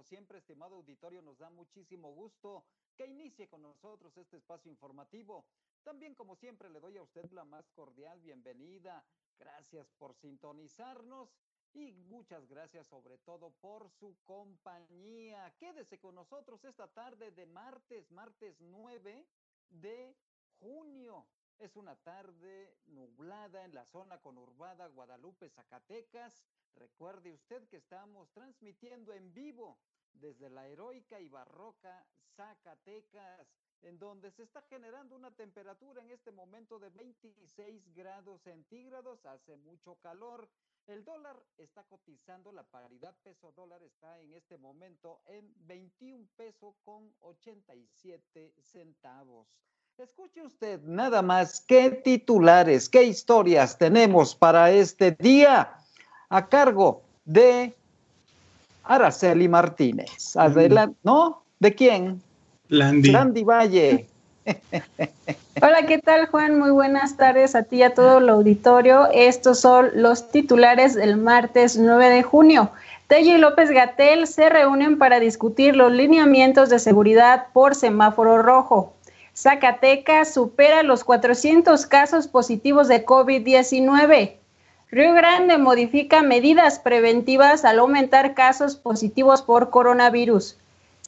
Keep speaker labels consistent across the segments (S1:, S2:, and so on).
S1: Como siempre, estimado auditorio, nos da muchísimo gusto que inicie con nosotros este espacio informativo. También, como siempre, le doy a usted la más cordial bienvenida. Gracias por sintonizarnos y muchas gracias sobre todo por su compañía. Quédese con nosotros esta tarde de martes, martes 9 de junio. Es una tarde nublada en la zona conurbada Guadalupe, Zacatecas. Recuerde usted que estamos transmitiendo en vivo desde la heroica y barroca Zacatecas, en donde se está generando una temperatura en este momento de 26 grados centígrados. Hace mucho calor. El dólar está cotizando, la paridad peso dólar está en este momento en 21 pesos con 87 centavos. Escuche usted nada más qué titulares, qué historias tenemos para este día a cargo de Araceli Martínez. Adelante, ¿no? ¿De quién?
S2: Landy.
S1: Landy Valle.
S3: Hola, ¿qué tal Juan? Muy buenas tardes a ti y a todo el auditorio. Estos son los titulares del martes 9 de junio. Tello y López Gatel se reúnen para discutir los lineamientos de seguridad por semáforo rojo. Zacatecas supera los 400 casos positivos de COVID-19. Río Grande modifica medidas preventivas al aumentar casos positivos por coronavirus.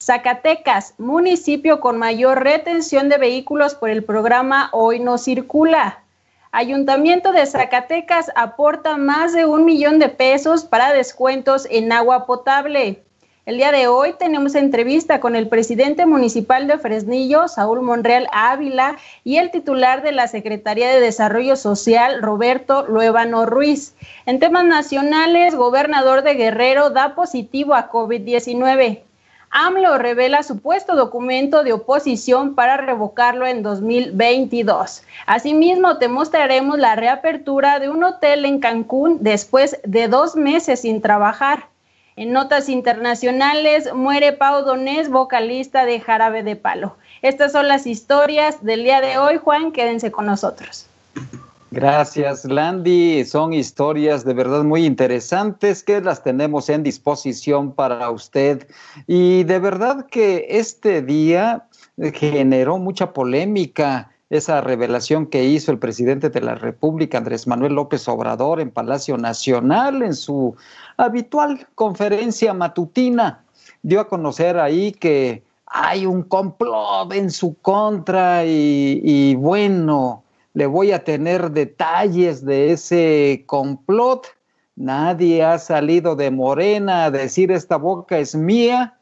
S3: Zacatecas, municipio con mayor retención de vehículos por el programa Hoy no circula. Ayuntamiento de Zacatecas aporta más de un millón de pesos para descuentos en agua potable. El día de hoy tenemos entrevista con el presidente municipal de Fresnillo, Saúl Monreal Ávila, y el titular de la Secretaría de Desarrollo Social, Roberto Luevano Ruiz. En temas nacionales, gobernador de Guerrero da positivo a COVID-19. AMLO revela supuesto documento de oposición para revocarlo en 2022. Asimismo, te mostraremos la reapertura de un hotel en Cancún después de dos meses sin trabajar. En notas internacionales, muere Pau Donés, vocalista de Jarabe de Palo. Estas son las historias del día de hoy, Juan, quédense con nosotros.
S1: Gracias, Landy. Son historias de verdad muy interesantes que las tenemos en disposición para usted. Y de verdad que este día generó mucha polémica esa revelación que hizo el presidente de la República, Andrés Manuel López Obrador, en Palacio Nacional, en su habitual conferencia matutina. Dio a conocer ahí que hay un complot en su contra y, bueno, le voy a tener detalles de ese complot. Nadie ha salido de Morena a decir esta boca es mía,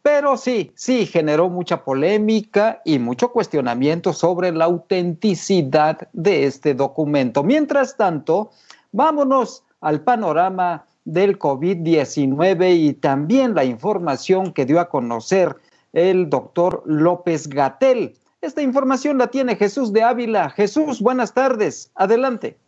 S1: pero sí, sí, generó mucha polémica y mucho cuestionamiento sobre la autenticidad de este documento. Mientras tanto, vámonos al panorama del COVID-19 y también la información que dio a conocer el doctor López Gatel. Esta información la tiene Jesús de Ávila. Jesús, buenas tardes. Adelante.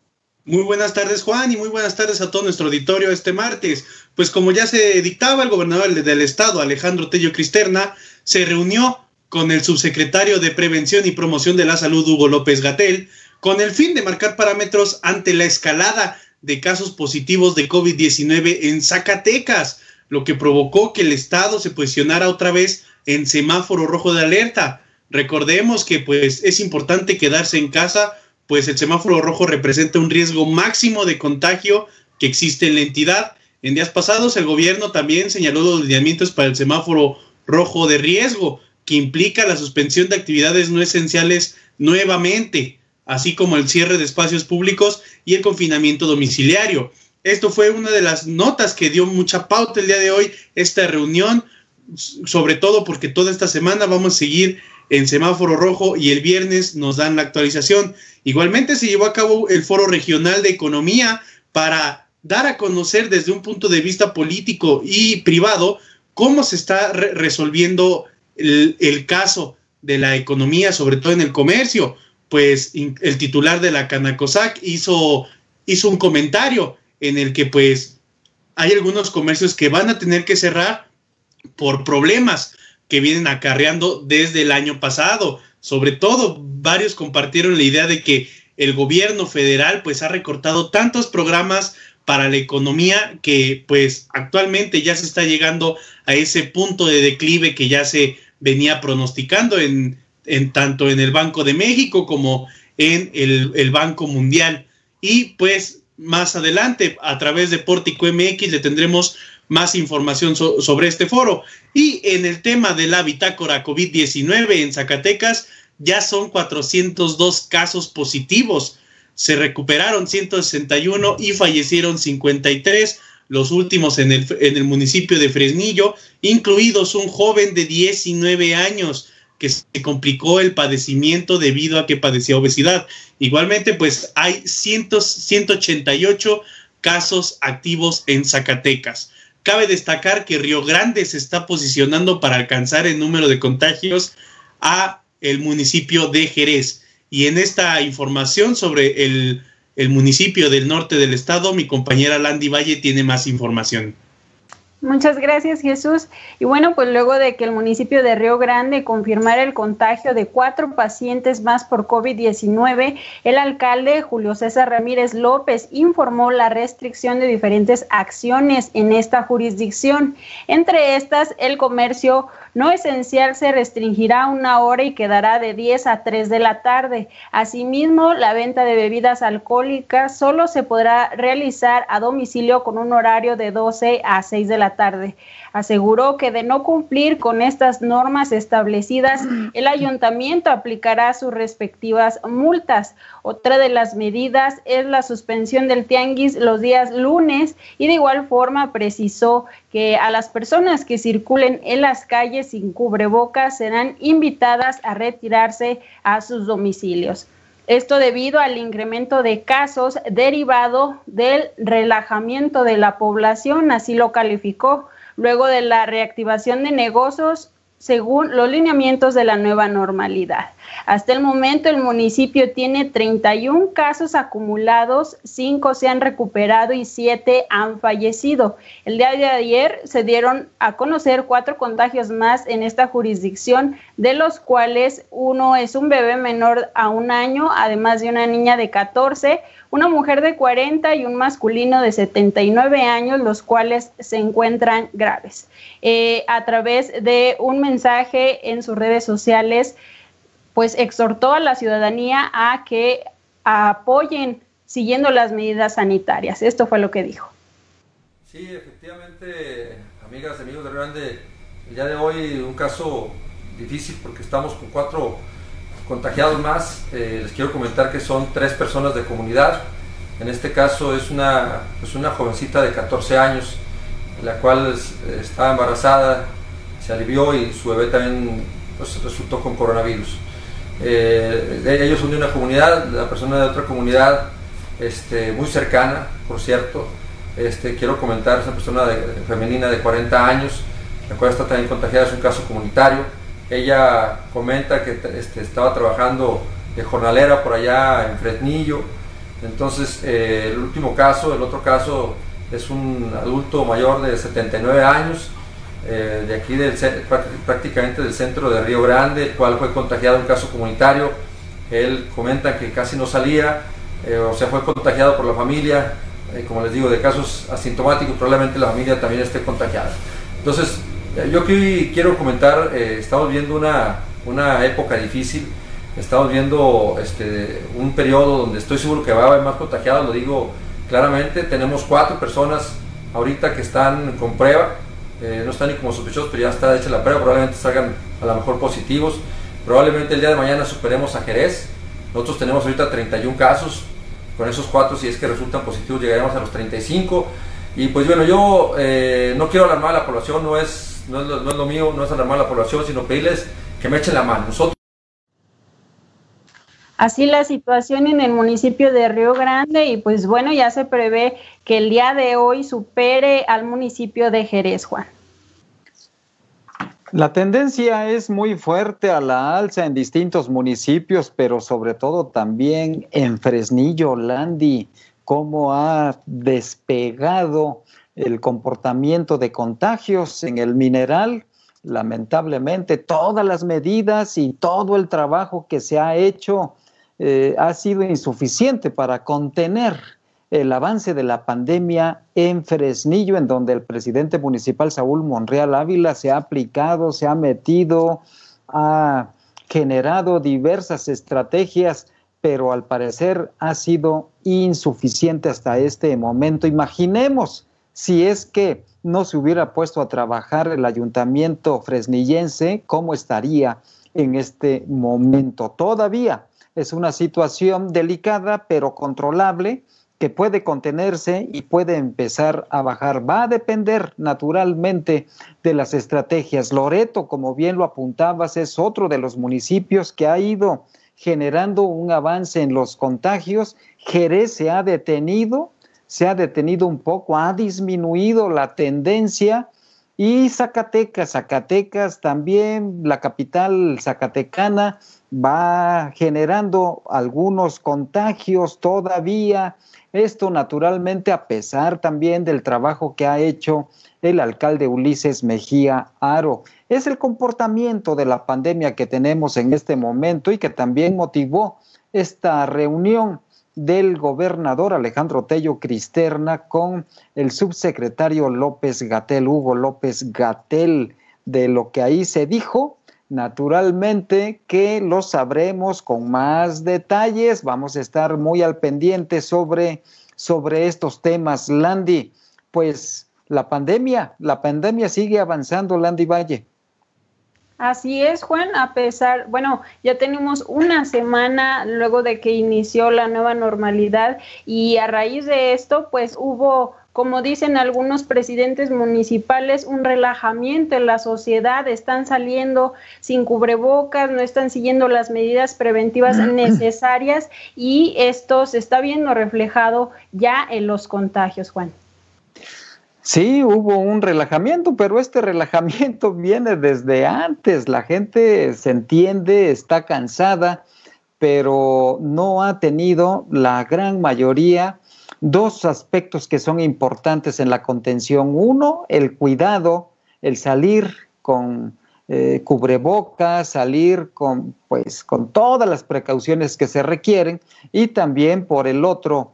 S2: Muy buenas tardes, Juan, y muy buenas tardes a todo nuestro auditorio este martes. Pues como ya se dictaba, el gobernador del estado, Alejandro Tello Cristerna, se reunió con el subsecretario de Prevención y Promoción de la Salud, Hugo López Gatel, con el fin de marcar parámetros ante la escalada de casos positivos de COVID-19 en Zacatecas, lo que provocó que el estado se posicionara otra vez en semáforo rojo de alerta. Recordemos que pues es importante quedarse en casa, pues el semáforo rojo representa un riesgo máximo de contagio que existe en la entidad. En días pasados el gobierno también señaló los lineamientos para el semáforo rojo de riesgo, que implica la suspensión de actividades no esenciales nuevamente así como el cierre de espacios públicos y el confinamiento domiciliario. Esto fue una de las notas que dio mucha pauta el día de hoy, esta reunión, sobre todo porque toda esta semana vamos a seguir en semáforo rojo y el viernes nos dan la actualización. Igualmente se llevó a cabo el foro regional de economía para dar a conocer desde un punto de vista político y privado cómo se está resolviendo el, el caso de la economía, sobre todo en el comercio pues el titular de la Canacosac hizo, hizo un comentario en el que pues hay algunos comercios que van a tener que cerrar por problemas que vienen acarreando desde el año pasado. Sobre todo, varios compartieron la idea de que el gobierno federal pues ha recortado tantos programas para la economía que pues actualmente ya se está llegando a ese punto de declive que ya se venía pronosticando en, en tanto en el Banco de México como en el, Banco Mundial. Y pues más adelante a través de Pórtico MX le tendremos más información sobre este foro. Y en el tema de la bitácora COVID-19 en Zacatecas ya son 402 casos positivos se recuperaron 161 y fallecieron 53, los últimos en el, en el municipio de Fresnillo, incluidos un joven de 19 años que se complicó el padecimiento debido a que padecía obesidad. Igualmente, pues hay 188 casos activos en Zacatecas. Cabe destacar que Río Grande se está posicionando para alcanzar el número de contagios a el municipio de Jerez. Y en esta información sobre el, el municipio del norte del estado, mi compañera Landy Valle tiene más información.
S3: Muchas gracias, Jesús. Y bueno, pues luego de que el municipio de Río Grande confirmara el contagio de cuatro pacientes más por COVID-19, el alcalde Julio César Ramírez López informó la restricción de diferentes acciones en esta jurisdicción. Entre estas, el comercio no esencial se restringirá una hora y quedará de 10 a 3 de la tarde. Asimismo, la venta de bebidas alcohólicas solo se podrá realizar a domicilio con un horario de 12 a 6 de la tarde. Aseguró que de no cumplir con estas normas establecidas, el ayuntamiento aplicará sus respectivas multas. Otra de las medidas es la suspensión del tianguis los días lunes y de igual forma precisó que a las personas que circulen en las calles sin cubrebocas serán invitadas a retirarse a sus domicilios. Esto debido al incremento de casos derivado del relajamiento de la población, así lo calificó, luego de la reactivación de negocios según los lineamientos de la nueva normalidad. Hasta el momento el municipio tiene 31 casos acumulados, 5 se han recuperado y 7 han fallecido. El día de ayer se dieron a conocer cuatro contagios más en esta jurisdicción, de los cuales uno es un bebé menor a un año, además de una niña de 14, una mujer de 40 y un masculino de 79 años, los cuales se encuentran graves. Eh, a través de un mensaje en sus redes sociales, pues exhortó a la ciudadanía a que apoyen siguiendo las medidas sanitarias. Esto fue lo que dijo.
S4: Sí, efectivamente, amigas, amigos de Grande, el día de hoy un caso difícil porque estamos con cuatro contagiados más. Eh, les quiero comentar que son tres personas de comunidad. En este caso es una, pues una jovencita de 14 años, la cual estaba embarazada, se alivió y su bebé también pues, resultó con coronavirus. Eh, ellos son de una comunidad, la persona de otra comunidad este, muy cercana, por cierto. Este, quiero comentar, esa persona femenina de 40 años, la cual está también contagiada, es un caso comunitario ella comenta que este, estaba trabajando de jornalera por allá en Fresnillo. Entonces, eh, el último caso, el otro caso, es un adulto mayor de 79 años, eh, de aquí del, prácticamente del centro de Río Grande, el cual fue contagiado en un caso comunitario. Él comenta que casi no salía, eh, o sea, fue contagiado por la familia, como les digo, de casos asintomáticos, probablemente la familia también esté contagiada. Entonces, yo aquí quiero comentar, eh, estamos viendo una, una, época difícil, estamos viendo este, un periodo donde estoy seguro que va a haber más contagiados, lo digo claramente, tenemos cuatro personas ahorita que están con prueba, eh, no están ni como sospechosos, pero ya está hecha la prueba, probablemente salgan a lo mejor positivos, probablemente el día de mañana superemos a Jerez, nosotros tenemos ahorita 31 casos, con esos cuatro si es que resultan positivos llegaremos a los 35, y pues bueno, yo no quiero alarmar a la población, no es no es, lo, mío, no es alarmar a la población, sino pedirles que me echen la mano. Nosotros
S3: Así la situación en el municipio de Río Grande y pues bueno, ya se prevé que el día de hoy supere al municipio de Jerez, Juan.
S1: La tendencia es muy fuerte a la alza en distintos municipios, pero sobre todo también en Fresnillo, Landi, cómo ha despegado el comportamiento de contagios en el mineral. Lamentablemente, todas las medidas y todo el trabajo que se ha hecho eh, ha sido insuficiente para contener el avance de la pandemia en Fresnillo, en donde el presidente municipal Saúl Monreal Ávila se ha aplicado, se ha metido, ha generado diversas estrategias, pero al parecer ha sido insuficiente hasta este momento. Imaginemos si es que no se hubiera puesto a trabajar el ayuntamiento fresnillense, ¿cómo estaría en este momento? Todavía es una situación delicada, pero controlable que puede contenerse y puede empezar a bajar. Va a depender naturalmente de las estrategias. Loreto, como bien lo apuntabas, es otro de los municipios que ha ido generando un avance en los contagios. Jerez se ha detenido, se ha detenido un poco, ha disminuido la tendencia. Y Zacatecas, Zacatecas también, la capital zacatecana, va generando algunos contagios todavía esto naturalmente a pesar también del trabajo que ha hecho el alcalde Ulises Mejía Aro. Es el comportamiento de la pandemia que tenemos en este momento y que también motivó esta reunión del gobernador Alejandro Tello Cristerna con el subsecretario López Gatel, Hugo López Gatel, de lo que ahí se dijo Naturalmente que lo sabremos con más detalles. Vamos a estar muy al pendiente sobre, sobre estos temas. Landy, pues la pandemia, la pandemia sigue avanzando, Landy Valle.
S3: Así es, Juan, a pesar, bueno, ya tenemos una semana luego de que inició la nueva normalidad y a raíz de esto, pues hubo como dicen algunos presidentes municipales, un relajamiento en la sociedad, están saliendo sin cubrebocas, no están siguiendo las medidas preventivas necesarias y esto se está viendo reflejado ya en los contagios, Juan.
S1: Sí, hubo un relajamiento, pero este relajamiento viene desde antes. La gente se entiende, está cansada, pero no ha tenido la gran mayoría dos aspectos que son importantes en la contención. Uno, el cuidado, el salir con eh, cubrebocas, salir con, pues, con todas las precauciones que se requieren y también por el otro,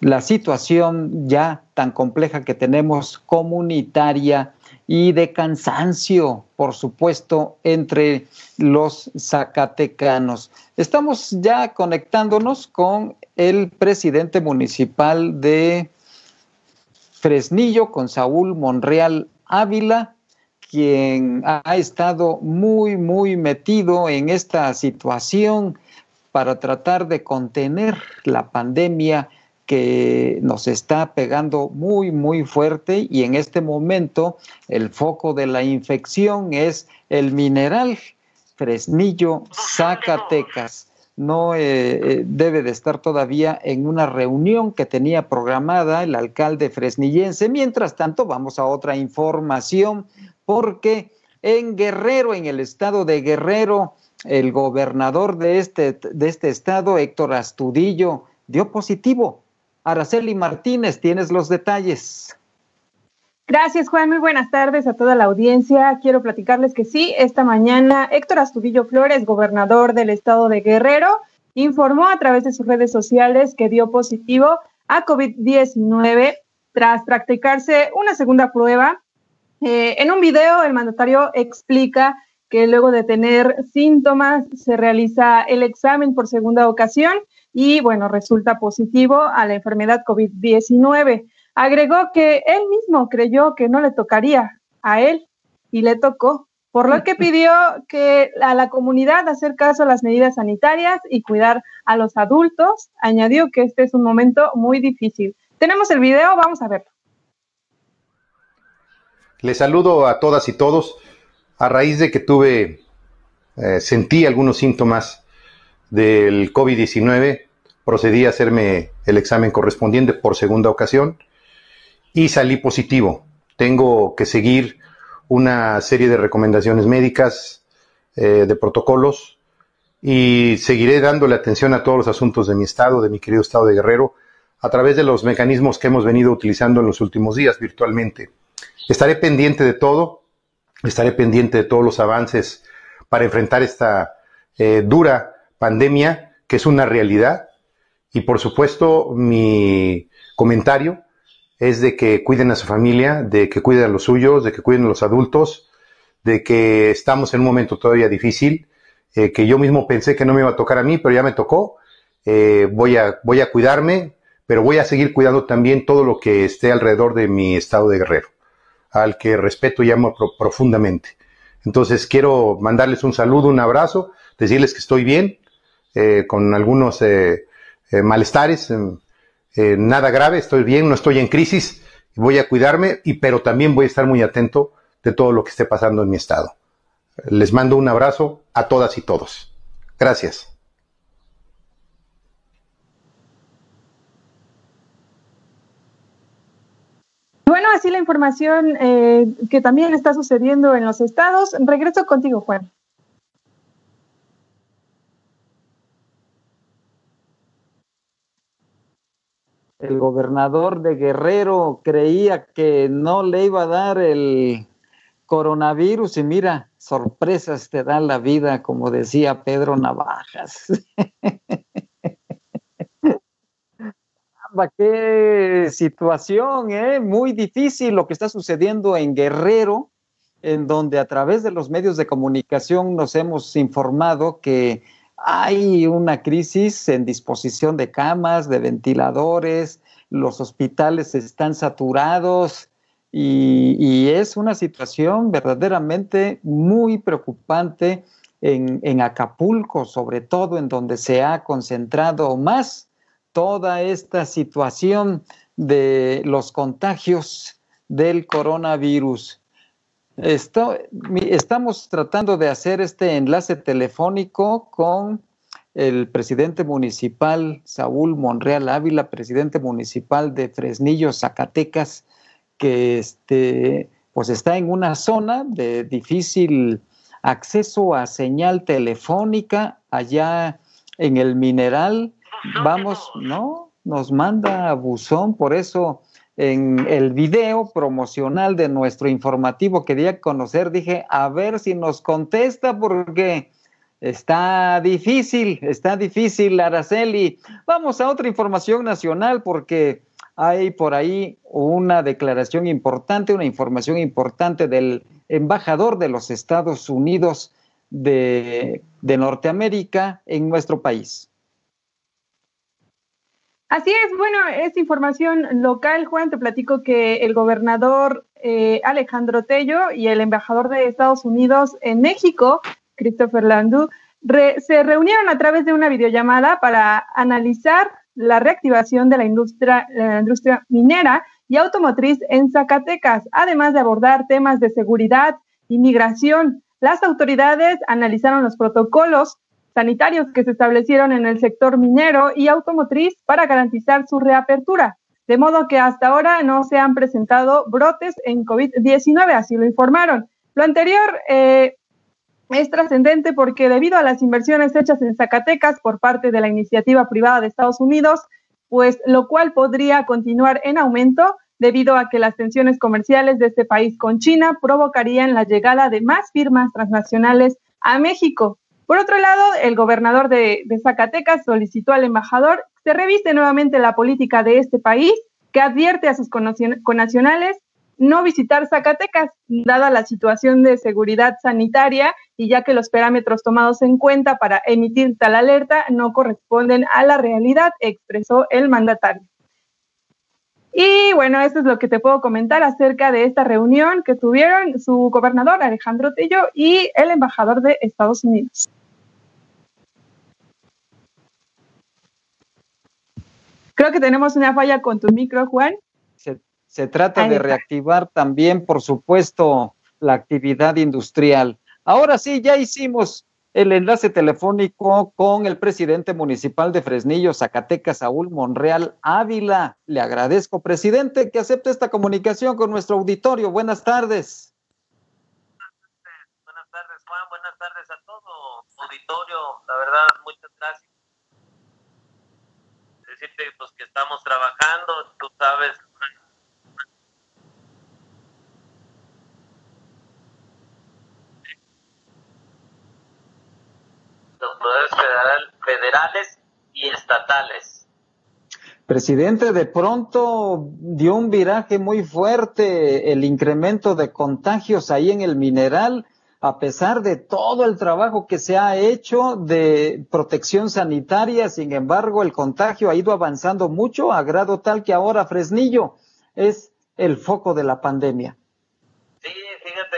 S1: la situación ya tan compleja que tenemos comunitaria y de cansancio, por supuesto, entre los zacatecanos. Estamos ya conectándonos con el presidente municipal de Fresnillo, con Saúl Monreal Ávila, quien ha estado muy, muy metido en esta situación para tratar de contener la pandemia que nos está pegando muy, muy fuerte y en este momento el foco de la infección es el mineral Fresnillo, Zacatecas no eh, eh, debe de estar todavía en una reunión que tenía programada el alcalde fresnillense. Mientras tanto, vamos a otra información, porque en Guerrero, en el estado de Guerrero, el gobernador de este, de este estado, Héctor Astudillo, dio positivo. Araceli Martínez, tienes los detalles.
S5: Gracias, Juan. Muy buenas tardes a toda la audiencia. Quiero platicarles que sí, esta mañana Héctor Astudillo Flores, gobernador del estado de Guerrero, informó a través de sus redes sociales que dio positivo a COVID-19 tras practicarse una segunda prueba. Eh, en un video, el mandatario explica que luego de tener síntomas se realiza el examen por segunda ocasión y, bueno, resulta positivo a la enfermedad COVID-19. Agregó que él mismo creyó que no le tocaría a él y le tocó, por lo que pidió que a la comunidad hacer caso a las medidas sanitarias y cuidar a los adultos. Añadió que este es un momento muy difícil. Tenemos el video, vamos a verlo.
S6: Les saludo a todas y todos. A raíz de que tuve, eh, sentí algunos síntomas del COVID-19, procedí a hacerme el examen correspondiente por segunda ocasión y salí positivo. Tengo que seguir una serie de recomendaciones médicas, eh, de protocolos, y seguiré dándole atención a todos los asuntos de mi estado, de mi querido estado de Guerrero, a través de los mecanismos que hemos venido utilizando en los últimos días virtualmente. Estaré pendiente de todo, estaré pendiente de todos los avances para enfrentar esta eh, dura pandemia, que es una realidad Y por supuesto, mi comentario es de que cuiden a su familia, de que cuiden a los suyos, de que cuiden a los adultos, de que estamos en un momento todavía difícil, eh, que yo mismo pensé que no me iba a tocar a mí, pero ya me tocó. Eh, voy, a, voy a cuidarme, pero voy a seguir cuidando también todo lo que esté alrededor de mi estado de guerrero, al que respeto y amo profundamente. Entonces quiero mandarles un saludo, un abrazo, decirles que estoy bien, eh, con algunos malestares, nada grave, estoy bien, no estoy en crisis, voy a cuidarme, y, pero también voy a estar muy atento de todo lo que esté pasando en mi estado. Les mando un abrazo a todas y todos. Gracias.
S5: Bueno, así la información eh, que también está sucediendo en los estados. Regreso contigo, Juan.
S1: El gobernador de Guerrero creía que no le iba a dar el coronavirus y mira, sorpresas te da la vida, como decía Pedro Navajas. Qué situación, ¿eh? muy difícil lo que está sucediendo en Guerrero, en donde a través de los medios de comunicación nos hemos informado que hay una crisis en disposición de camas, de ventiladores, los hospitales están saturados, y, es una situación verdaderamente muy preocupante en, Acapulco, sobre todo en donde se ha concentrado más toda esta situación de los contagios del coronavirus. Estamos tratando de hacer este enlace telefónico con el presidente municipal Saúl Monreal Ávila, presidente municipal de Fresnillo, Zacatecas, que este, pues está en una zona de difícil acceso a señal telefónica allá en el mineral. Vamos, ¿no? Nos manda buzón, por eso en el video promocional de nuestro informativo quería conocer, dije, a ver si nos contesta porque está difícil, está difícil, Araceli. Vamos a otra información nacional porque hay por ahí una declaración importante, una información importante del embajador de los Estados Unidos de, Norteamérica en nuestro país.
S5: Así es, bueno, es información local, Juan. Te platico que el gobernador eh, Alejandro Tello y el embajador de Estados Unidos en México, Christopher Landú, se reunieron a través de una videollamada para analizar la reactivación de la industria, la industria minera y automotriz en Zacatecas, además de abordar temas de seguridad y migración. Las autoridades analizaron los protocolos sanitarios que se establecieron en el sector minero y automotriz para garantizar su reapertura, de modo que hasta ahora no se han presentado brotes en COVID-19, así lo informaron. Lo anterior eh, es trascendente porque debido a las inversiones hechas en Zacatecas por parte de la iniciativa privada de Estados Unidos, pues lo cual podría continuar en aumento debido a que las tensiones comerciales de este país con China provocarían la llegada de más firmas transnacionales a México. Por otro lado, el gobernador de, Zacatecas solicitó al embajador que se revise nuevamente la política de este país, que advierte a sus connacionales no visitar Zacatecas, dada la situación de seguridad sanitaria y ya que los parámetros tomados en cuenta para emitir tal alerta no corresponden a la realidad, expresó el mandatario. Y bueno, esto es lo que te puedo comentar acerca de esta reunión que tuvieron su gobernador Alejandro Tello y el embajador de Estados Unidos. Creo que tenemos una falla con tu micro, Juan.
S1: Se trata de reactivar también, por supuesto, la actividad industrial. Ahora sí, ya hicimos el enlace telefónico con el presidente municipal de Fresnillo, Zacatecas, Saúl Monreal Ávila. Le agradezco, presidente, que acepte esta comunicación con nuestro auditorio. Buenas tardes.
S7: Buenas tardes, Juan. Buenas tardes a todo auditorio. La verdad, muchas gracias. Decirte pues, que estamos trabajando, tú sabes, los poderes federales y estatales.
S1: Presidente, de pronto dio un viraje muy fuerte el incremento de contagios ahí en el mineral, a pesar de todo el trabajo que se ha hecho de protección sanitaria, sin embargo, el contagio ha ido avanzando mucho a grado tal que ahora Fresnillo es el foco de la pandemia.
S7: Sí, fíjate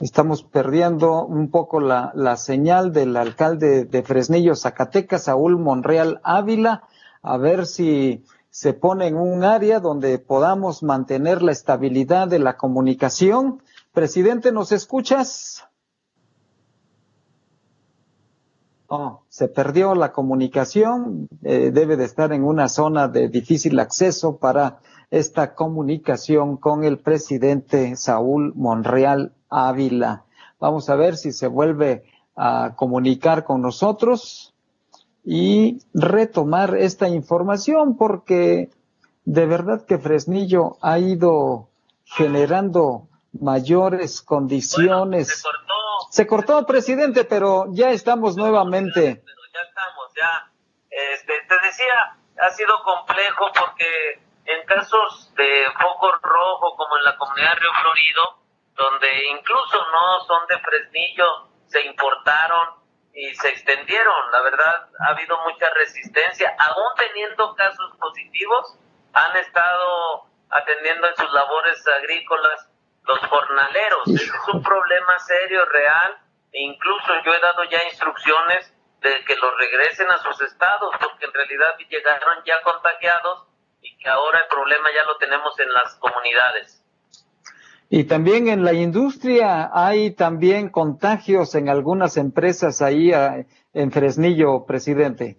S1: Estamos perdiendo un poco la, la señal del alcalde de Fresnillo, Zacatecas, Saúl Monreal Ávila, a ver si se pone en un área donde podamos mantener la estabilidad de la comunicación. Presidente, ¿nos escuchas? Oh, se perdió la comunicación, eh, debe de estar en una zona de difícil acceso para esta comunicación con el presidente Saúl Monreal Ávila. Vamos a ver si se vuelve a comunicar con nosotros y retomar esta información porque de verdad que Fresnillo ha ido generando mayores condiciones.
S7: se cortó.
S1: Se cortó, presidente, pero ya estamos nuevamente.
S7: Pero ya estamos, ya. Este, te decía, ha sido complejo porque en casos de foco rojo, como en la comunidad de Río Florido, donde incluso no son de Fresnillo, se importaron y se extendieron. La verdad, ha habido mucha resistencia. Aún teniendo casos positivos, han estado atendiendo en sus labores agrícolas los jornaleros. Ese es un problema serio, real. E incluso yo he dado ya instrucciones de que los regresen a sus estados, porque en realidad llegaron ya contagiados y que ahora el problema ya lo tenemos en las comunidades.
S1: Y también en la industria hay también contagios en algunas empresas ahí ah, en Fresnillo, presidente.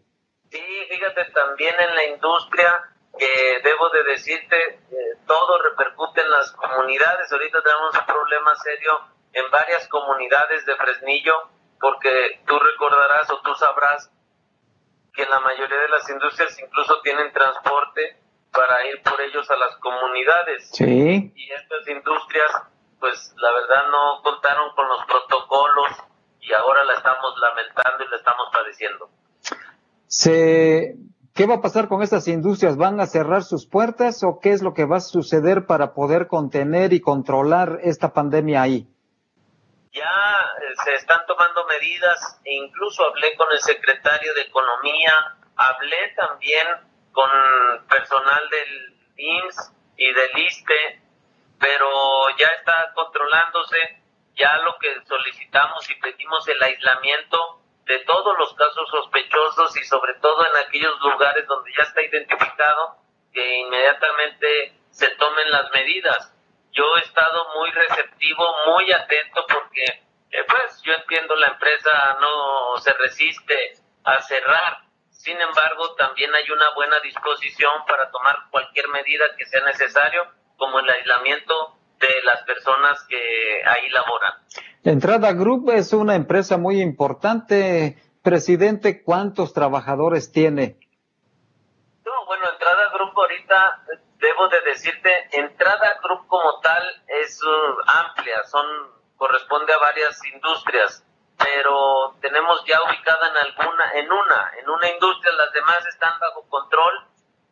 S7: Sí, fíjate, también en la industria, que debo de decirte, eh, todo repercute en las comunidades. Ahorita tenemos un problema serio en varias comunidades de Fresnillo, porque tú recordarás o tú sabrás que la mayoría de las industrias incluso tienen transporte para ir por ellos a las comunidades.
S1: Sí.
S7: Y estas industrias, pues la verdad no contaron con los protocolos y ahora la estamos lamentando y la estamos padeciendo.
S1: Se, ¿Qué va a pasar con estas industrias? ¿Van a cerrar sus puertas o qué es lo que va a suceder para poder contener y controlar esta pandemia ahí?
S7: Ya eh, se están tomando medidas e incluso hablé con el secretario de Economía, hablé también con personal del IMSS y del ISTE, pero ya está controlándose, ya lo que solicitamos y pedimos el aislamiento de todos los casos sospechosos y sobre todo en aquellos lugares donde ya está identificado, que inmediatamente se tomen las medidas. Yo he estado muy receptivo, muy atento porque, eh, pues, yo entiendo la empresa no se resiste a cerrar, sin embargo, también hay una buena disposición para tomar cualquier medida que sea necesario, como el aislamiento de las personas que ahí laboran.
S1: Entrada Group es una empresa muy importante. Presidente, ¿cuántos trabajadores tiene?
S7: No, bueno, Entrada Group ahorita, debo de decirte, Entrada Group como tal es uh, amplia, son corresponde a varias industrias pero tenemos ya ubicada en alguna, en una, en una industria, las demás están bajo control.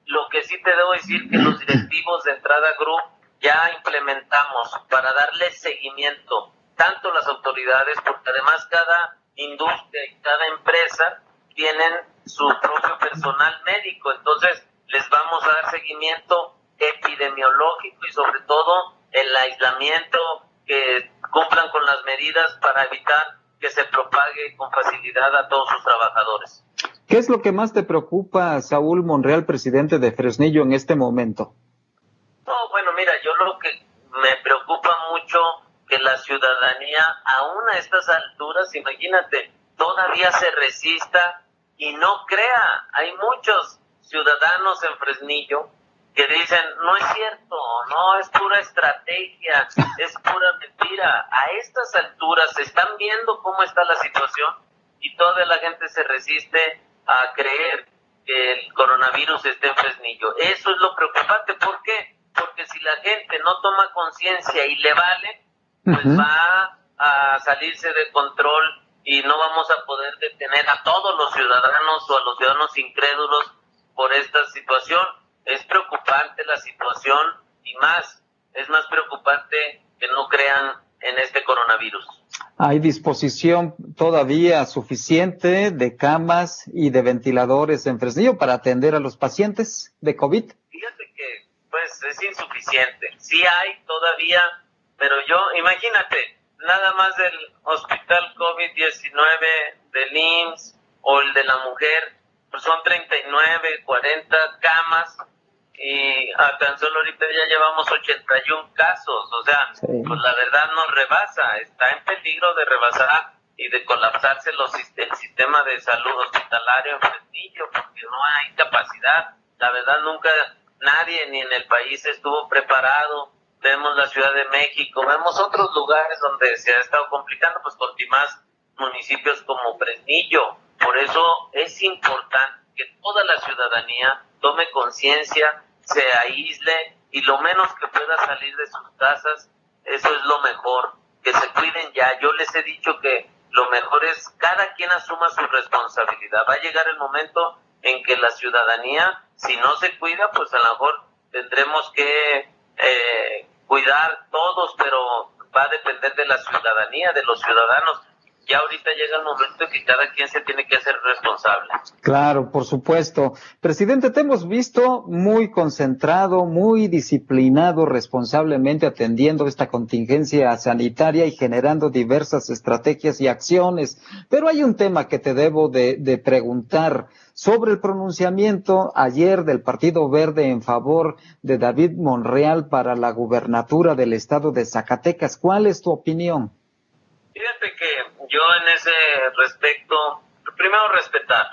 S7: Lo que sí te debo decir que los directivos de entrada group ya implementamos para darle seguimiento, tanto las autoridades, porque además cada industria y cada empresa tienen su propio personal médico, entonces les vamos a dar seguimiento epidemiológico y sobre todo el aislamiento, que cumplan con las medidas para evitar que se propague con facilidad a todos sus trabajadores.
S1: ¿Qué es lo que más te preocupa, Saúl Monreal, presidente de Fresnillo, en este momento?
S7: No, bueno, mira, yo lo que me preocupa mucho que la ciudadanía, aún a estas alturas, imagínate, todavía se resista y no crea. Hay muchos ciudadanos en Fresnillo que dicen, no es cierto, no, es pura estrategia, es pura mentira. A estas alturas se están viendo cómo está la situación y toda la gente se resiste a creer que el coronavirus esté en Fresnillo. Eso es lo preocupante. ¿Por qué? Porque si la gente no toma conciencia y le vale, pues va a salirse de control y no vamos a poder detener a todos los ciudadanos o a los ciudadanos incrédulos por esta situación. Es preocupante la situación y más, es más preocupante que no crean en este coronavirus.
S1: ¿Hay disposición todavía suficiente de camas y de ventiladores en Fresnillo para atender a los pacientes de COVID?
S7: Fíjate que pues es insuficiente. Sí hay todavía, pero yo, imagínate, nada más del hospital COVID-19 del IMSS o el de la mujer, pues son 39, 40 camas y a tan solo ahorita ya llevamos 81 casos, o sea, pues la verdad nos rebasa, está en peligro de rebasar y de colapsarse los, el sistema de salud hospitalario en Fresnillo, porque no hay capacidad. La verdad nunca nadie ni en el país estuvo preparado. Vemos la Ciudad de México, vemos otros lugares donde se ha estado complicando, pues con más municipios como Fresnillo. Por eso es importante que toda la ciudadanía tome conciencia se aísle y lo menos que pueda salir de sus casas, eso es lo mejor, que se cuiden ya. Yo les he dicho que lo mejor es cada quien asuma su responsabilidad. Va a llegar el momento en que la ciudadanía, si no se cuida, pues a lo mejor tendremos que eh, cuidar todos, pero va a depender de la ciudadanía, de los ciudadanos ya ahorita llega el momento que cada quien se tiene que hacer responsable.
S1: Claro, por supuesto. Presidente, te hemos visto muy concentrado, muy disciplinado, responsablemente atendiendo esta contingencia sanitaria y generando diversas estrategias y acciones. Pero hay un tema que te debo de, preguntar sobre el pronunciamiento ayer del Partido Verde en favor de David Monreal para la gubernatura del estado de Zacatecas. ¿Cuál es tu opinión?
S7: Fíjate que yo en ese respecto, primero respetar,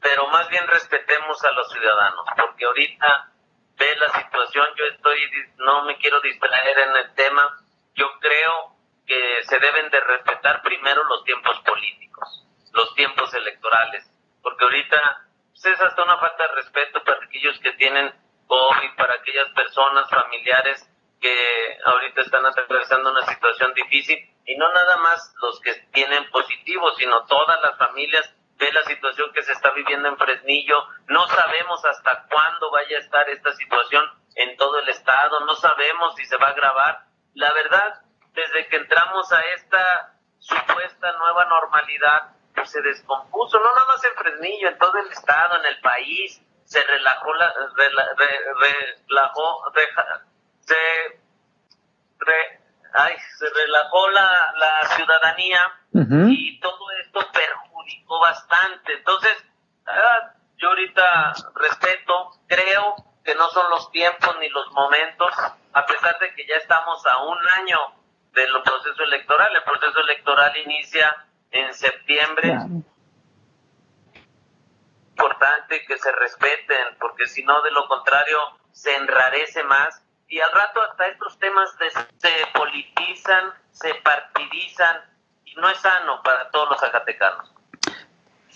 S7: pero más bien respetemos a los ciudadanos, porque ahorita ve la situación, yo estoy, no me quiero distraer en el tema, yo creo que se deben de respetar primero los tiempos políticos, los tiempos electorales, porque ahorita pues, es hasta una falta de respeto para aquellos que tienen COVID, para aquellas personas familiares que ahorita están atravesando una situación difícil y no nada más los que tienen positivos, sino todas las familias de la situación que se está viviendo en Fresnillo. No sabemos hasta cuándo vaya a estar esta situación en todo el estado, no sabemos si se va a agravar. La verdad, desde que entramos a esta supuesta nueva normalidad, pues se descompuso, no nada más en Fresnillo, en todo el estado, en el país, se relajó, la, relajó, se ay, se relajó la, la ciudadanía y todo esto perjudicó bastante. Entonces, yo ahorita respeto, creo que no son los tiempos ni los momentos, a pesar de que ya estamos a un año del proceso electoral. El proceso electoral inicia en septiembre. Importante que se respeten, porque si no, de lo contrario, se enrarece más y al rato hasta estos temas se politizan, se partidizan y no es sano para todos los zacatecanos.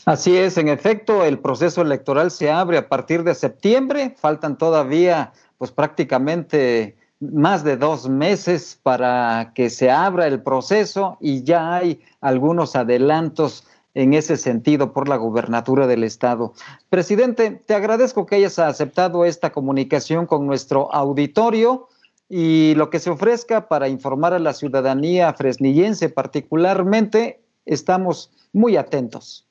S1: Así es, en efecto, el proceso electoral se abre a partir de septiembre, faltan todavía pues prácticamente más de dos meses para que se abra el proceso y ya hay algunos adelantos en ese sentido por la gubernatura del estado. Presidente, te agradezco que hayas aceptado esta comunicación con nuestro auditorio y lo que se ofrezca para informar a la ciudadanía fresnillense particularmente, estamos muy atentos.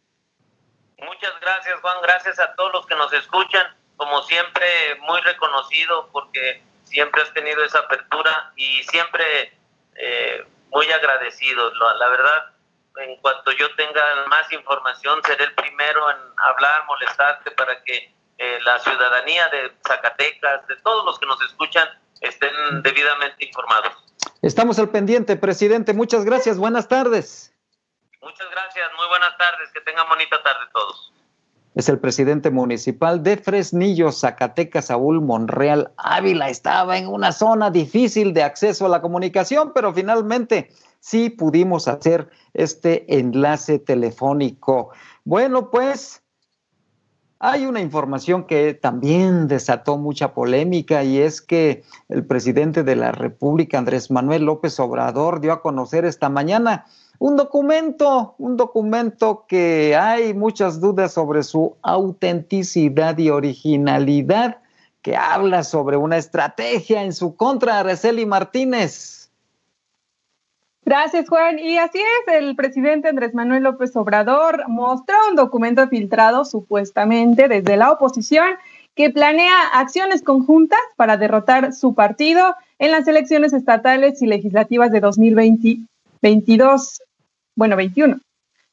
S7: Muchas gracias, Juan. Gracias a todos los que nos escuchan. Como siempre, muy reconocido porque siempre has tenido esa apertura y siempre eh, muy agradecido. La verdad, en cuanto yo tenga más información, seré el primero en hablar, molestarte para que eh, la ciudadanía de Zacatecas, de todos los que nos escuchan, estén debidamente informados.
S1: Estamos al pendiente, presidente. Muchas gracias. Buenas tardes.
S7: Muchas gracias. Muy buenas tardes. Que tengan bonita tarde todos.
S1: Es el presidente municipal de Fresnillo, Zacatecas, Saúl Monreal Ávila. Estaba en una zona difícil de acceso a la comunicación, pero finalmente sí pudimos hacer este enlace telefónico. Bueno, pues hay una información que también desató mucha polémica y es que el presidente de la República, Andrés Manuel López Obrador, dio a conocer esta mañana un documento, un documento que hay muchas dudas sobre su autenticidad y originalidad, que habla sobre una estrategia en su contra, Araceli Martínez.
S5: Gracias, Juan. Y así es, el presidente Andrés Manuel López Obrador mostró un documento filtrado supuestamente desde la oposición que planea acciones conjuntas para derrotar su partido en las elecciones estatales y legislativas de 2022, bueno, 21,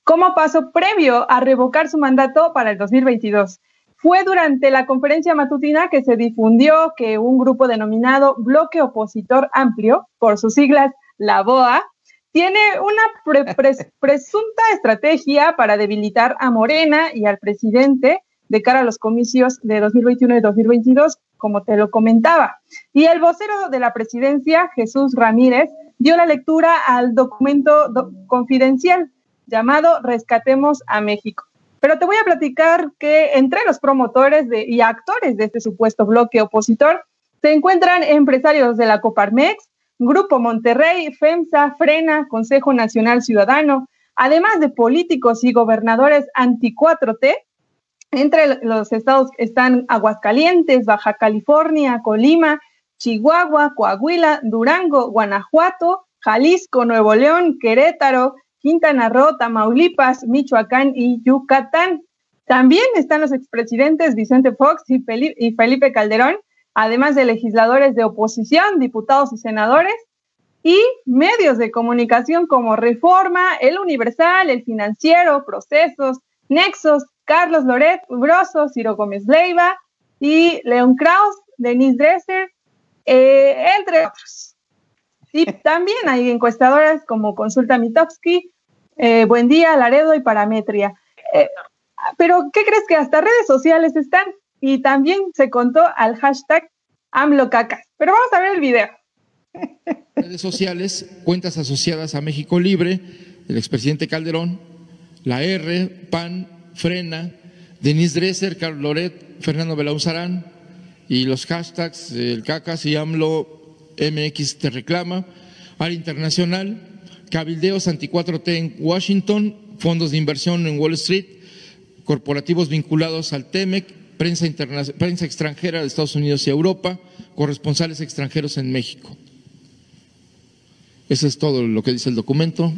S5: como paso previo a revocar su mandato para el 2022. Fue durante la conferencia matutina que se difundió que un grupo denominado Bloque Opositor Amplio, por sus siglas la BOA, tiene una presunta estrategia para debilitar a Morena y al presidente de cara a los comicios de 2021 y 2022, como te lo comentaba. Y el vocero de la presidencia, Jesús Ramírez, dio la lectura al documento confidencial llamado Rescatemos a México. Pero te voy a platicar que entre los promotores y actores de este supuesto bloque opositor se encuentran empresarios de la Coparmex, Grupo Monterrey, FEMSA, Frena, Consejo Nacional Ciudadano, además de políticos y gobernadores anti-4T. Entre los estados están Aguascalientes, Baja California, Colima, Chihuahua, Coahuila, Durango, Guanajuato, Jalisco, Nuevo León, Querétaro, Quintana Roo, Tamaulipas, Michoacán y Yucatán. También están los expresidentes Vicente Fox y Felipe Calderón, además de legisladores de oposición, diputados y senadores, y medios de comunicación como Reforma, El Universal, El Financiero, Procesos, Nexos, Carlos Loret, Broso, Ciro Gómez Leiva y León Kraus, Denise Dresser, eh, entre otros. Y también hay encuestadoras como Consulta Mitowski, eh, Buen Día, Laredo y Parametria. Eh, pero, ¿qué crees que hasta redes sociales están? y también se contó al hashtag AMLOCACAS. Pero vamos a ver el video.
S8: Redes sociales, cuentas asociadas a México Libre, el expresidente Calderón, la R, PAN, Frena, Denise Dresser, Carlos Loret, Fernando Belauzarán y los hashtags el CACAS y AMLO MX te reclama, al internacional, cabildeos anti 4T en Washington, fondos de inversión en Wall Street, corporativos vinculados al TEMEC, prensa, prensa extranjera de Estados Unidos y Europa, corresponsales extranjeros en México. Eso es todo lo que dice el documento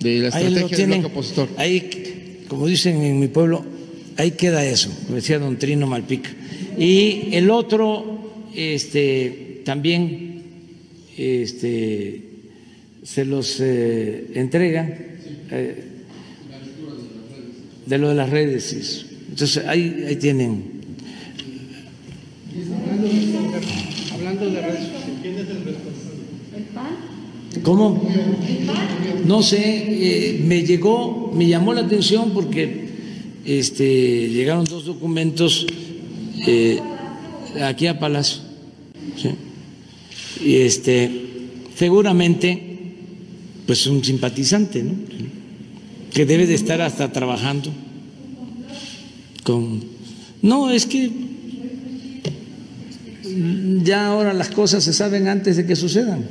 S8: de la estrategia del opositor.
S9: Ahí, como dicen en mi pueblo, ahí queda eso, decía don Trino Malpica. Y el otro, este, también, este, se los eh, entrega eh, de lo de las redes. Entonces ahí, ahí tienen Hablando de redes ¿Cómo? No sé, eh, me llegó, me llamó la atención porque este, llegaron dos documentos eh, aquí a Palacio. Y este, seguramente, pues un simpatizante, ¿no? Que debe de estar hasta trabajando con. No, es que ya ahora las cosas se saben antes de que sucedan.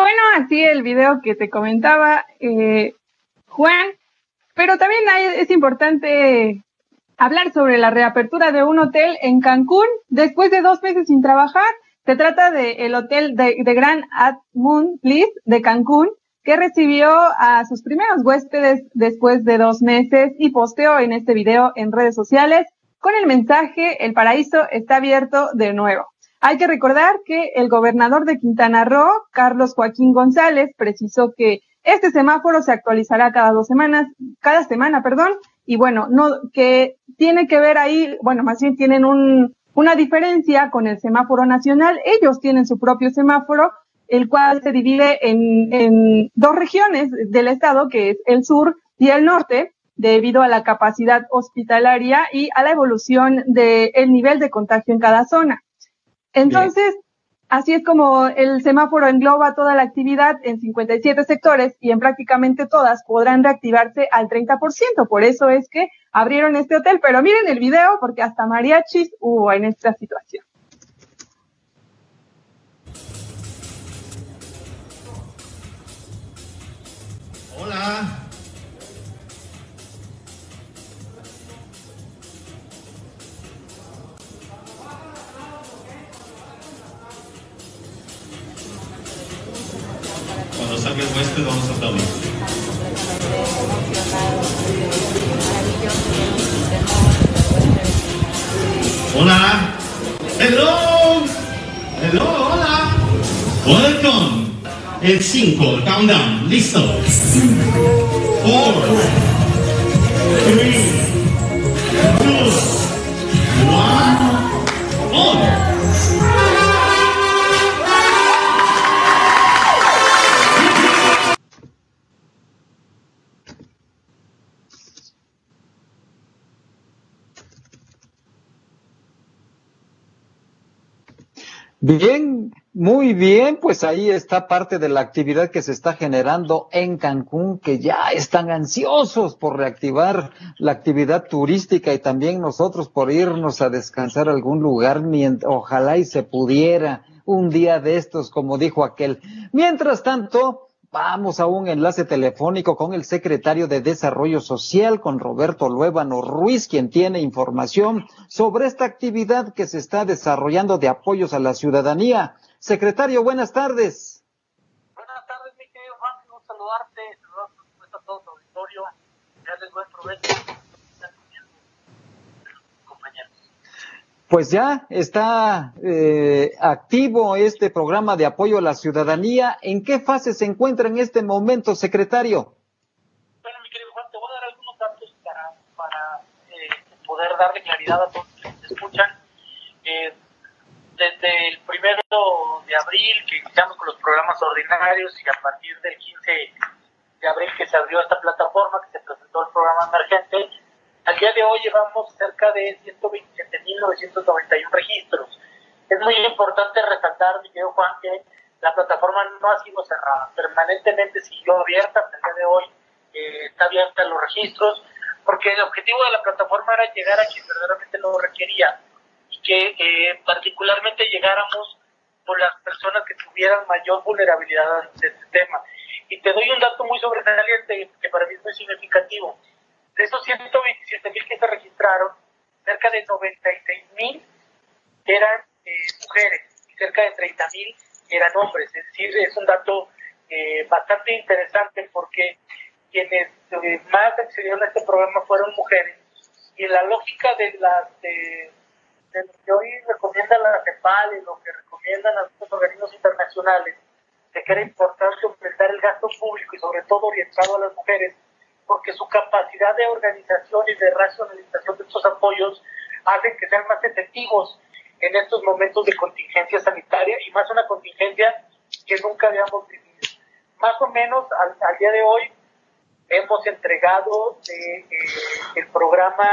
S5: Bueno, así el video que te comentaba eh, Juan, pero también es importante hablar sobre la reapertura de un hotel en Cancún después de dos meses sin trabajar. Se trata del hotel de, de Grand Ad Moon de Cancún, que recibió a sus primeros huéspedes después de dos meses y posteó en este video en redes sociales con el mensaje El paraíso está abierto de nuevo. Hay que recordar que el gobernador de Quintana Roo, Carlos Joaquín González, precisó que este semáforo se actualizará cada dos semanas, cada semana, perdón, y bueno, no, que tiene que ver ahí, bueno, más bien tienen un, una diferencia con el semáforo nacional. Ellos tienen su propio semáforo, el cual se divide en, en dos regiones del estado, que es el sur y el norte, debido a la capacidad hospitalaria y a la evolución del nivel de contagio en cada zona. Entonces, Así es como el semáforo engloba toda la actividad en 57 sectores y en prácticamente todas podrán reactivarse al 30%. Por eso es que abrieron este hotel. Pero miren el video porque hasta mariachis hubo en esta situación.
S10: Hola. Cuando salga el huésped vamos a aplaudir. Hola. Hello. Hello, hola. Welcome. El 5, countdown, listo. 4, 3, 2, 1, on.
S1: Bien, muy bien, pues ahí está parte de la actividad que se está generando en Cancún, que ya están ansiosos por reactivar la actividad turística y también nosotros por irnos a descansar a algún lugar, ojalá y se pudiera un día de estos, como dijo aquel. Mientras tanto, Vamos a un enlace telefónico con el secretario de Desarrollo Social, con Roberto Luébano Ruiz, quien tiene información sobre esta actividad que se está desarrollando de apoyos a la ciudadanía. Secretario, buenas tardes.
S11: Buenas tardes, mi querido Juan, un saludarte, saludarte a todo tu auditorio, darles buen provecho.
S1: Pues ya está eh, activo este programa de apoyo a la ciudadanía. ¿En qué fase se encuentra en este momento, secretario?
S11: Bueno, mi querido Juan, te voy a dar algunos datos para, para eh, poder darle claridad a todos los que escuchan. Eh, desde el primero de abril que iniciamos con los programas ordinarios y a partir del 15 de abril que se abrió esta plataforma, que se presentó el programa emergente, al día de hoy llevamos cerca de 127.991 registros. Es muy importante resaltar, mi querido Juan, que la plataforma no ha sido cerrada. Permanentemente siguió abierta hasta día de hoy. Eh, está abierta los registros, porque el objetivo de la plataforma era llegar a quien verdaderamente lo requería y que eh, particularmente llegáramos por las personas que tuvieran mayor vulnerabilidad ante este tema. Y te doy un dato muy sobresaliente que para mí es muy significativo de esos 127 mil que se registraron, cerca de 96 mil eran eh, mujeres y cerca de 30 mil eran hombres. Es decir, es un dato eh, bastante interesante porque quienes eh, más accedieron a este programa fueron mujeres. Y la lógica de las lo que hoy recomiendan la CEPAL y lo que recomiendan los organismos internacionales, de que era importante aumentar el gasto público y sobre todo orientado a las mujeres, porque su capacidad de organización y de racionalización de estos apoyos hacen que sean más efectivos en estos momentos de contingencia sanitaria y más una contingencia que nunca habíamos vivido. Más o menos al, día de hoy hemos entregado eh, el programa,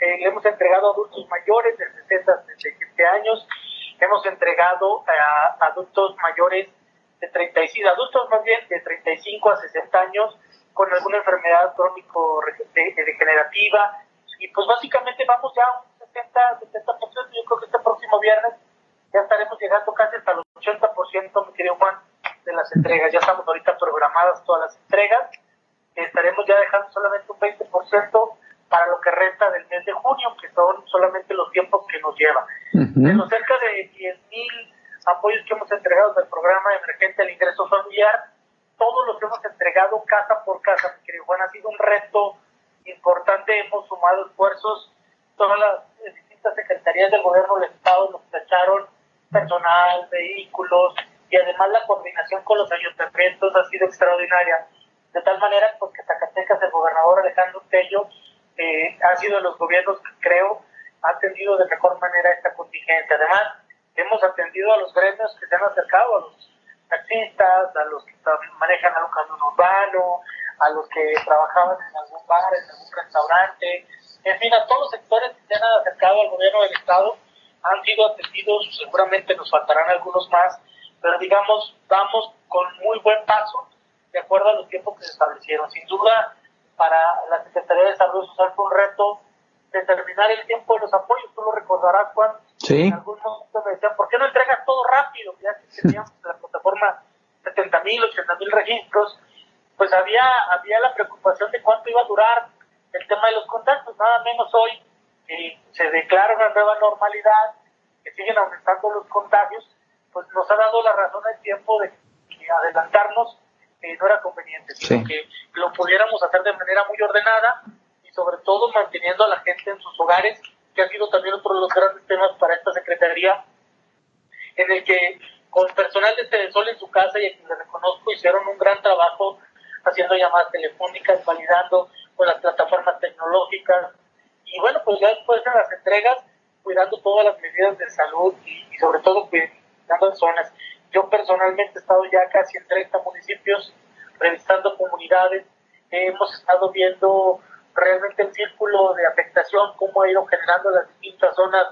S11: eh, le hemos entregado a adultos mayores de 60 a 67 años, hemos entregado a adultos mayores de 35, adultos más bien de 35 a 60 años, con alguna enfermedad crónico degenerativa. Y pues básicamente vamos ya a un 60, 70%. Yo creo que este próximo viernes ya estaremos llegando casi hasta los 80%, mi querido Juan, de las entregas. Ya estamos ahorita programadas todas las entregas. Estaremos ya dejando solamente un 20% para lo que resta del mes de junio, que son solamente los tiempos que nos lleva. De los cerca de 10.000 apoyos que hemos entregado del programa emergente al ingreso familiar, todos los hemos entregado casa por casa, mi querido Juan, ha sido un reto importante, hemos sumado esfuerzos, todas las distintas secretarías del gobierno del Estado nos tacharon personal, vehículos, y además la coordinación con los ayuntamientos ha sido extraordinaria. De tal manera pues, que Zacatecas, el gobernador Alejandro Tello, eh, ha sido de los gobiernos que creo ha atendido de mejor manera esta contingencia. Además, hemos atendido a los gremios que se han acercado, a los taxistas, a los que manejan algún camión urbano, a los que trabajaban en algún bar, en algún restaurante, en fin, a todos los sectores que se han acercado al gobierno del Estado han sido atendidos, seguramente nos faltarán algunos más, pero digamos, vamos con muy buen paso de acuerdo a los tiempos que se establecieron. Sin duda, para la Secretaría de Desarrollo Social fue un reto determinar el tiempo de los apoyos. Tú lo recordarás, Juan.
S1: Sí.
S11: En algún momento me decían, ¿por qué no entregas todo rápido? Ya que teníamos en la plataforma 70 mil, 80 mil registros, pues había, había la preocupación de cuánto iba a durar el tema de los contactos. Nada menos hoy que se declara una nueva normalidad, que siguen aumentando los contagios, pues nos ha dado la razón el tiempo de que adelantarnos eh, no era conveniente, sino
S1: Sí.
S11: que lo pudiéramos hacer de manera muy ordenada sobre todo manteniendo a la gente en sus hogares, que ha sido también otro de los grandes temas para esta Secretaría, en el que con personal de Telesol en su casa y a quien le reconozco hicieron un gran trabajo haciendo llamadas telefónicas, validando con las plataformas tecnológicas y bueno, pues ya después de las entregas, cuidando todas las medidas de salud y, y sobre todo cuidando las zonas. Yo personalmente he estado ya casi en 30 municipios revisando comunidades, hemos estado viendo realmente el círculo de afectación, cómo ha ido generando las distintas zonas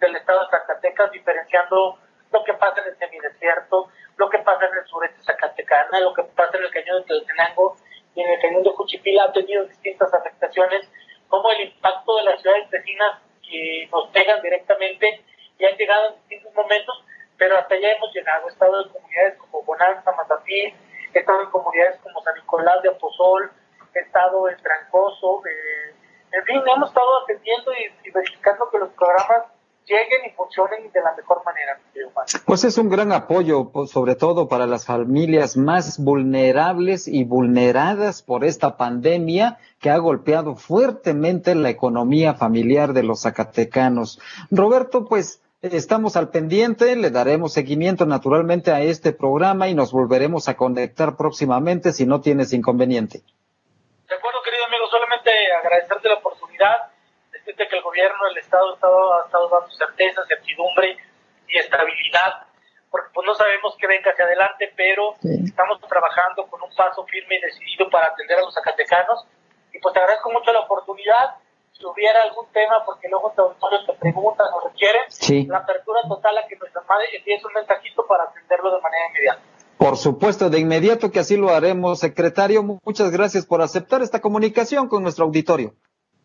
S11: del estado de Zacatecas, diferenciando lo que pasa en el semidesierto, lo que pasa en el sureste Zacatecana, lo que pasa en el cañón de Tlaltenango y en el cañón de Juchipila ha tenido distintas afectaciones, como el impacto de las ciudades vecinas que nos pegan directamente y han llegado en distintos momentos, pero hasta allá hemos llegado. He estado en comunidades como Bonanza, Mazapil, he estado en comunidades como San Nicolás de Aposol, estado en Trancoso, eh, en fin, hemos estado atendiendo y, y verificando que los programas lleguen y funcionen de la mejor manera.
S1: Pues es un gran apoyo, pues, sobre todo para las familias más vulnerables y vulneradas por esta pandemia que ha golpeado fuertemente la economía familiar de los zacatecanos. Roberto, pues estamos al pendiente, le daremos seguimiento naturalmente a este programa y nos volveremos a conectar próximamente si no tienes inconveniente.
S11: De acuerdo, querido amigo, solamente agradecerte la oportunidad, decirte que el gobierno del Estado ha estado, dando certeza, certidumbre y estabilidad, porque pues no sabemos qué venga hacia adelante, pero estamos trabajando con un paso firme y decidido para atender a los zacatecanos, y pues te agradezco mucho la oportunidad, si hubiera algún tema, porque luego te auditorio te preguntan o requieren,
S1: Sí.
S11: la apertura total a que nuestra madre envíes un mensajito para atenderlo de manera inmediata.
S1: Por supuesto, de inmediato que así lo haremos, secretario. Muchas gracias por aceptar esta comunicación con nuestro auditorio.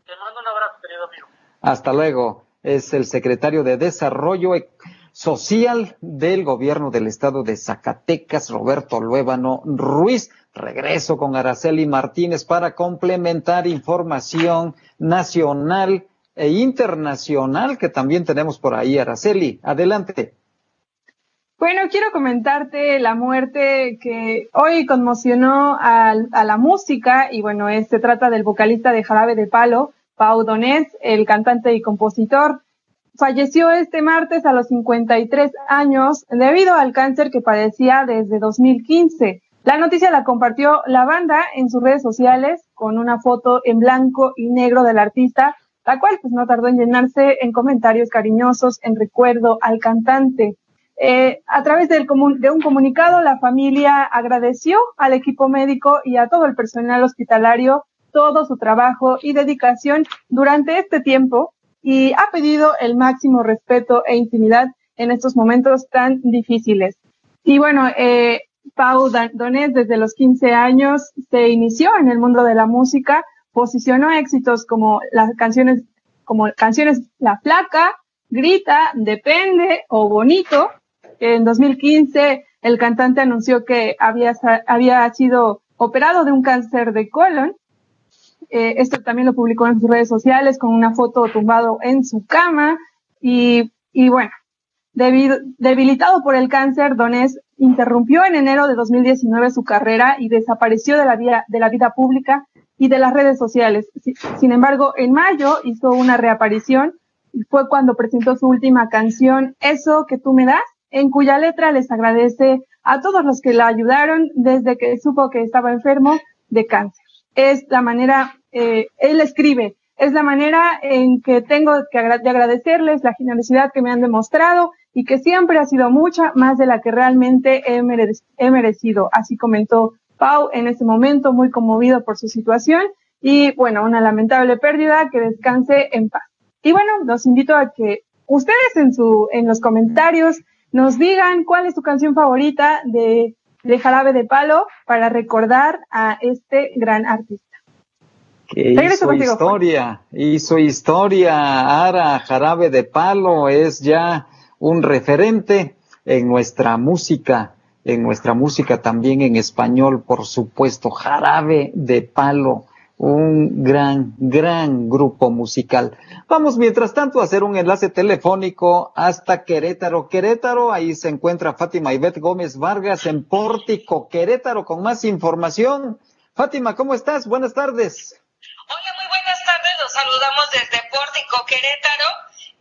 S11: Te mando un abrazo, querido amigo.
S1: Hasta luego. Es el secretario de Desarrollo Social del Gobierno del Estado de Zacatecas, Roberto Luébano Ruiz. Regreso con Araceli Martínez para complementar información nacional e internacional que también tenemos por ahí. Araceli, adelante.
S5: Bueno, quiero comentarte la muerte que hoy conmocionó al- a, la música y bueno, es- se trata del vocalista de Jarabe de Palo, Pau Donés, el cantante y compositor. Falleció este martes a los 53 años debido al cáncer que padecía desde 2015. La noticia la compartió la banda en sus redes sociales con una foto en blanco y negro del artista, la cual pues no tardó en llenarse en comentarios cariñosos en recuerdo al cantante. Eh, a través del de un comunicado, la familia agradeció al equipo médico y a todo el personal hospitalario todo su trabajo y dedicación durante este tiempo y ha pedido el máximo respeto e intimidad en estos momentos tan difíciles. Y bueno, eh, Pau Donés desde los 15 años se inició en el mundo de la música, posicionó éxitos como las canciones, como canciones La Flaca, Grita, Depende o Bonito. En 2015 el cantante anunció que había, había sido operado de un cáncer de colon. Eh, esto también lo publicó en sus redes sociales con una foto tumbado en su cama y, y bueno, debilitado por el cáncer, Donés interrumpió en enero de 2019 su carrera y desapareció de la vida, de la vida pública y de las redes sociales. Si- Sin embargo, en mayo hizo una reaparición y fue cuando presentó su última canción, Eso que tú me das, en cuya letra les agradece a todos los que la ayudaron desde que supo que estaba enfermo de cáncer. Es la manera, eh, él escribe, es la manera en que tengo que de agradecerles la generosidad que me han demostrado y que siempre ha sido mucha más de la que realmente he merecido. Así comentó Pau en ese momento, muy conmovido por su situación y bueno, una lamentable pérdida, que descanse en paz. Y bueno, los invito a que ustedes en, su, en los comentarios nos digan cuál es su canción favorita de, de Jarabe de Palo para recordar a este gran artista.
S1: Que hizo historia, hizo historia, Ara Jarabe de Palo es ya un referente en nuestra música, en nuestra música también en español, por supuesto, Jarabe de Palo un gran, gran grupo musical. Vamos, mientras tanto, a hacer un enlace telefónico hasta Querétaro. Querétaro, ahí se encuentra Fátima Ivette Gómez Vargas en Pórtico, Querétaro, con más información. Fátima, ¿cómo estás? Buenas tardes.
S12: Hola, muy buenas tardes. Los saludamos desde Pórtico, Querétaro.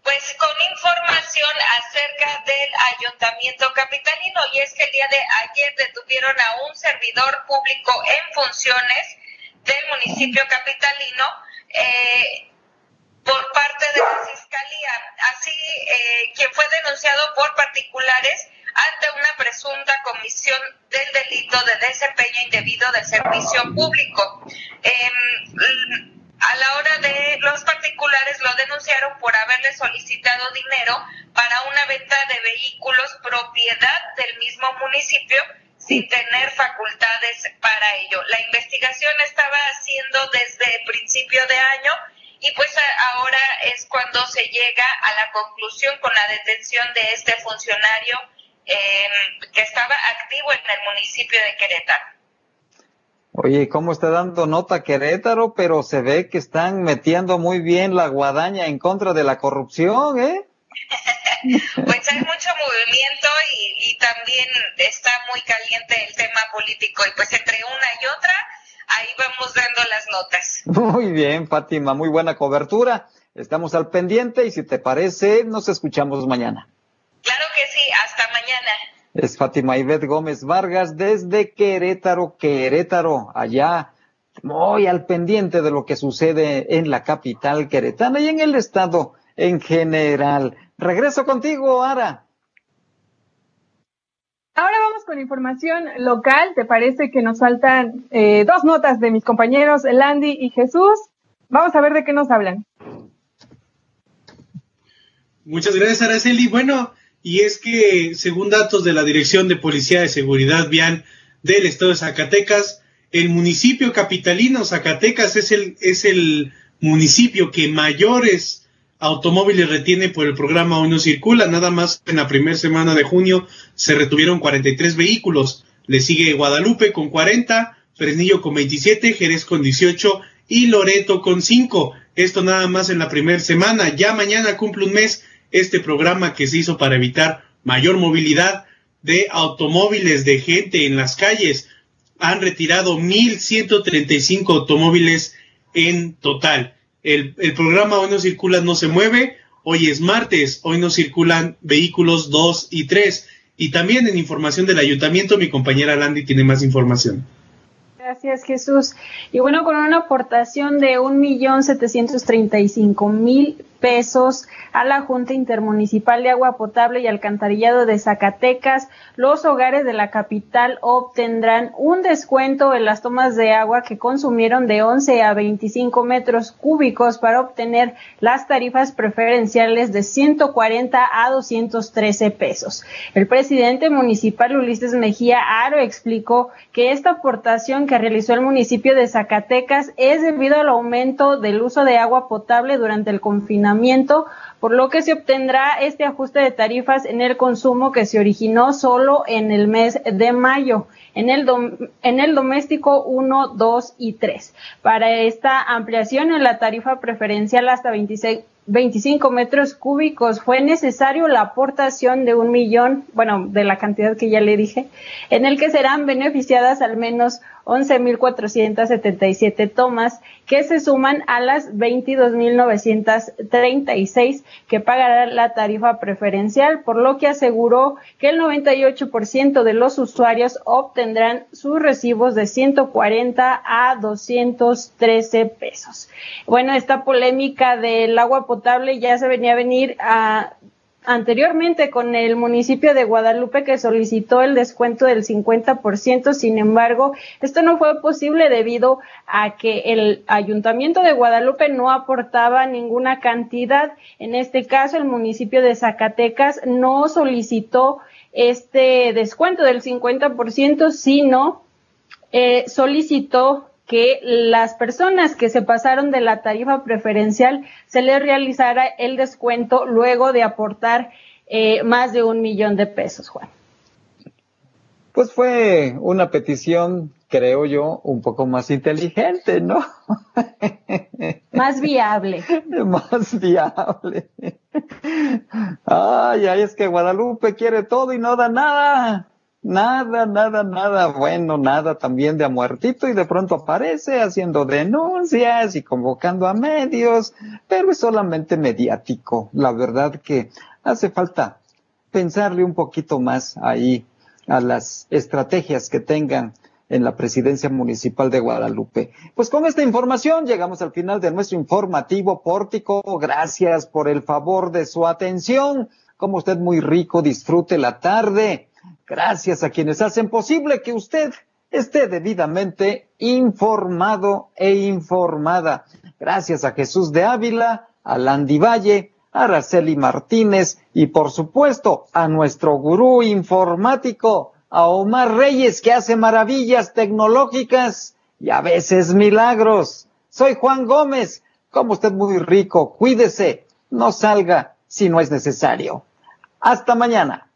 S12: Pues con información acerca del ayuntamiento capitalino, y es que el día de ayer detuvieron a un servidor público en funciones del municipio capitalino eh, por parte de la fiscalía, así eh, quien fue denunciado por particulares ante una presunta comisión del delito de desempeño indebido del servicio público. Em, a la hora de los particulares lo denunciaron por haberle solicitado dinero para una venta de vehículos propiedad del mismo municipio sin tener facultades para ello. La investigación estaba haciendo desde principio de año y pues ahora es cuando se llega a la conclusión con la detención de este funcionario em, que estaba activo en el municipio de Querétaro.
S1: Oye, ¿cómo está dando nota Querétaro? Pero se ve que están metiendo muy bien la guadaña en contra de la corrupción, ¿eh?
S12: pues hay mucho movimiento y, también está muy caliente el tema político y pues entre una y otra ahí vamos dando las notas.
S1: Muy bien, Fátima, muy buena cobertura. Estamos al pendiente y si te parece, nos escuchamos mañana.
S12: Claro que sí, hasta mañana.
S1: Es Fátima Ivette Gómez Vargas desde Querétaro, Querétaro, allá muy al pendiente de lo que sucede en la capital queretana y en el estado en general. Regreso contigo, Ara.
S5: Ahora vamos con información local. ¿Te parece que nos faltan eh, dos notas de mis compañeros Landy y Jesús? Vamos a ver de qué nos hablan.
S2: Muchas gracias, Araceli. Bueno, y es que según datos de la Dirección de Policía de Seguridad Vial del Estado de Zacatecas, el municipio capitalino Zacatecas es el, es el municipio que mayores automóviles retiene por el programa Hoy no circula. Nada más en la primera semana de junio se retuvieron 43 vehículos. Le sigue Guadalupe con 40, Fresnillo con 27, Jerez con 18 y Loreto con 5. Esto nada más en la primera semana. Ya mañana cumple un mes este programa que se hizo para evitar mayor movilidad de automóviles de gente en las calles. Han retirado 1.135 automóviles en total el, el programa Hoy no circulan, no se mueve. Hoy es martes, hoy no circulan vehículos 2 y 3. Y también en información del ayuntamiento, mi compañera Landy tiene más información.
S3: Gracias, Jesús. Y bueno, con una aportación de 1.735.000 pesos a la Junta Intermunicipal de Agua Potable y Alcantarillado de Zacatecas. Los hogares de la capital obtendrán un descuento en las tomas de agua que consumieron de 11 a 25 metros cúbicos para obtener las tarifas preferenciales de 140 a 213 pesos. El presidente municipal Ulises Mejía Aro explicó que esta aportación que realizó el municipio de Zacatecas es debido al aumento del uso de agua potable durante el confinamiento por lo que se obtendrá este ajuste de tarifas en el consumo que se originó solo en el mes de mayo, en el, en el doméstico 1, 2 y 3. Para esta ampliación en la tarifa preferencial hasta 26 25 metros cúbicos. Fue necesario la aportación de un millón, bueno, de la cantidad que ya le dije, en el que serán beneficiadas al menos 11.477 tomas que se suman a las 22.936 que pagará la tarifa preferencial, por lo que aseguró que el 98% de los usuarios obtendrán sus recibos de 140 a 213 pesos. Bueno, esta polémica del agua potable ya se venía a venir a anteriormente con el municipio de Guadalupe que solicitó el descuento del 50%, sin embargo, esto no fue posible debido a que el ayuntamiento de Guadalupe no aportaba ninguna cantidad. En este caso, el municipio de Zacatecas no solicitó este descuento del 50%, sino eh, solicitó que las personas que se pasaron de la tarifa preferencial se les realizara el descuento luego de aportar eh, más de un millón de pesos, Juan.
S1: Pues fue una petición, creo yo, un poco más inteligente, ¿no?
S3: Más viable.
S1: más viable. Ay, ay, es que Guadalupe quiere todo y no da nada. Nada, nada, nada bueno, nada también de a muertito y de pronto aparece haciendo denuncias y convocando a medios, pero es solamente mediático. La verdad que hace falta pensarle un poquito más ahí a las estrategias que tengan en la presidencia municipal de Guadalupe. Pues con esta información llegamos al final de nuestro informativo pórtico. Gracias por el favor de su atención. Como usted muy rico, disfrute la tarde. Gracias a quienes hacen posible que usted esté debidamente informado e informada. Gracias a Jesús de Ávila, a Landy Valle, a Araceli Martínez y por supuesto a nuestro gurú informático, a Omar Reyes, que hace maravillas tecnológicas y a veces milagros. Soy Juan Gómez. Como usted muy rico, cuídese, no salga si no es necesario. Hasta mañana.